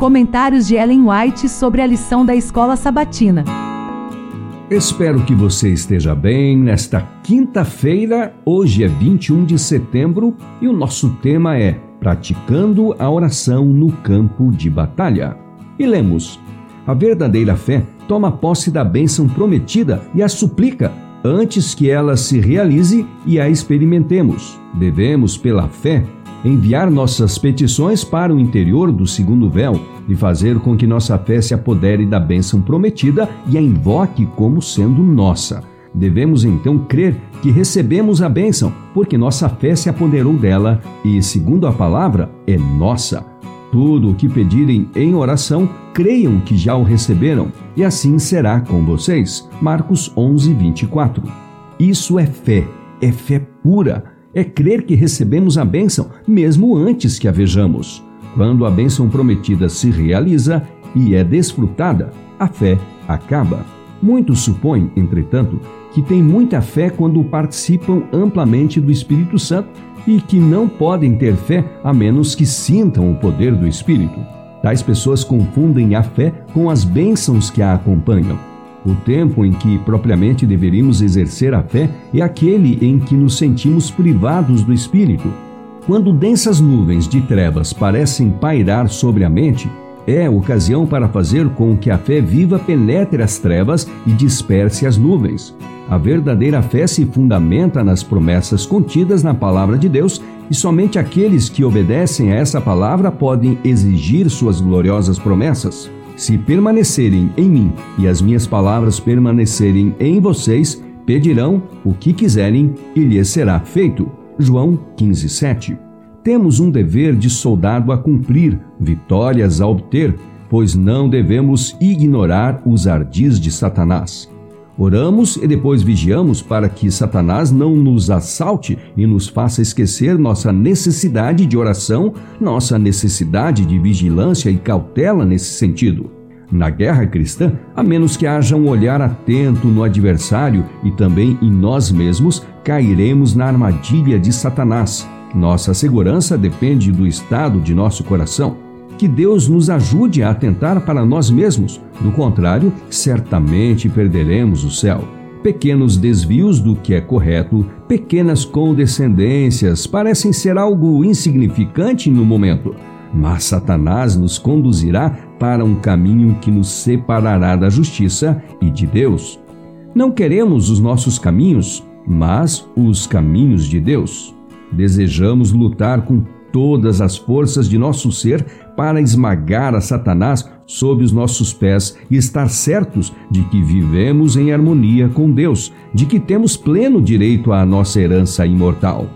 Comentários de Ellen White sobre a lição da escola sabatina. Espero que você esteja bem nesta quinta-feira. Hoje é 21 de setembro e o nosso tema é Praticando a oração no campo de batalha. E lemos: A verdadeira fé toma posse da bênção prometida e a suplica antes que ela se realize e a experimentemos. Devemos, pela fé, enviar nossas petições para o interior do segundo véu e fazer com que nossa fé se apodere da bênção prometida e a invoque como sendo nossa. Devemos então crer que recebemos a bênção, porque nossa fé se apoderou dela e, segundo a palavra, é nossa. Tudo o que pedirem em oração, creiam que já o receberam, e assim será com vocês. Marcos 11, 24. Isso é fé, é fé pura, é crer que recebemos a bênção, mesmo antes que a vejamos. Quando a bênção prometida se realiza e é desfrutada, a fé acaba. Muitos supõem, entretanto, que têm muita fé quando participam amplamente do Espírito Santo e que não podem ter fé a menos que sintam o poder do Espírito. Tais pessoas confundem a fé com as bênçãos que a acompanham. O tempo em que propriamente deveríamos exercer a fé é aquele em que nos sentimos privados do Espírito. Quando densas nuvens de trevas parecem pairar sobre a mente, é ocasião para fazer com que a fé viva penetre as trevas e disperse as nuvens. A verdadeira fé se fundamenta nas promessas contidas na palavra de Deus e somente aqueles que obedecem a essa palavra podem exigir suas gloriosas promessas. Se permanecerem em mim e as minhas palavras permanecerem em vocês, pedirão o que quiserem e lhes será feito. João 15:7 temos um dever de soldado a cumprir, vitórias a obter, pois não devemos ignorar os ardis de Satanás. Oramos e depois vigiamos para que Satanás não nos assalte e nos faça esquecer nossa necessidade de oração, nossa necessidade de vigilância e cautela nesse sentido. Na guerra cristã, a menos que haja um olhar atento no adversário e também em nós mesmos, cairemos na armadilha de Satanás. Nossa segurança depende do estado de nosso coração. Que Deus nos ajude a atentar para nós mesmos, do contrário, certamente perderemos o céu. Pequenos desvios do que é correto, pequenas condescendências parecem ser algo insignificante no momento, mas Satanás nos conduzirá para um caminho que nos separará da justiça e de Deus. Não queremos os nossos caminhos, mas os caminhos de Deus. Desejamos lutar com todas as forças de nosso ser para esmagar a Satanás sob os nossos pés e estar certos de que vivemos em harmonia com Deus, de que temos pleno direito à nossa herança imortal.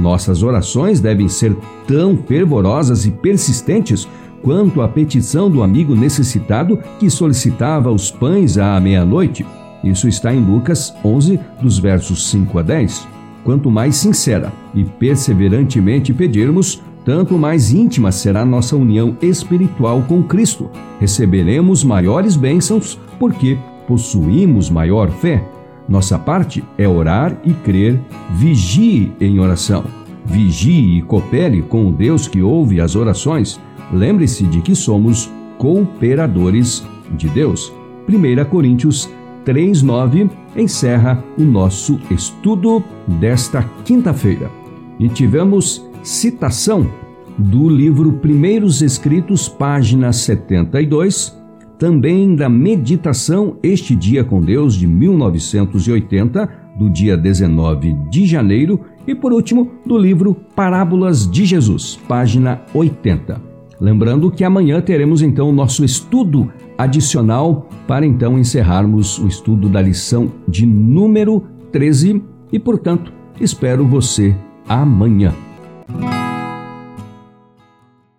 Nossas orações devem ser tão fervorosas e persistentes quanto a petição do amigo necessitado que solicitava os pães à meia-noite. Isso está em Lucas 11, dos versos 5 a 10. Quanto mais sincera e perseverantemente pedirmos, tanto mais íntima será nossa união espiritual com Cristo. Receberemos maiores bênçãos porque possuímos maior fé. Nossa parte é orar e crer, vigie em oração. Vigie e coopere com o Deus que ouve as orações. Lembre-se de que somos cooperadores de Deus. 1 Coríntios 3:9 encerra o nosso estudo desta quinta-feira. E tivemos citação do livro Primeiros Escritos, página 72, também da meditação Este Dia com Deus de 1980, do dia 19 de janeiro, e por último, do livro Parábolas de Jesus, página 80. Lembrando que amanhã teremos então o nosso estudo adicional para então encerrarmos o estudo da lição de número 13 e, portanto, espero você amanhã.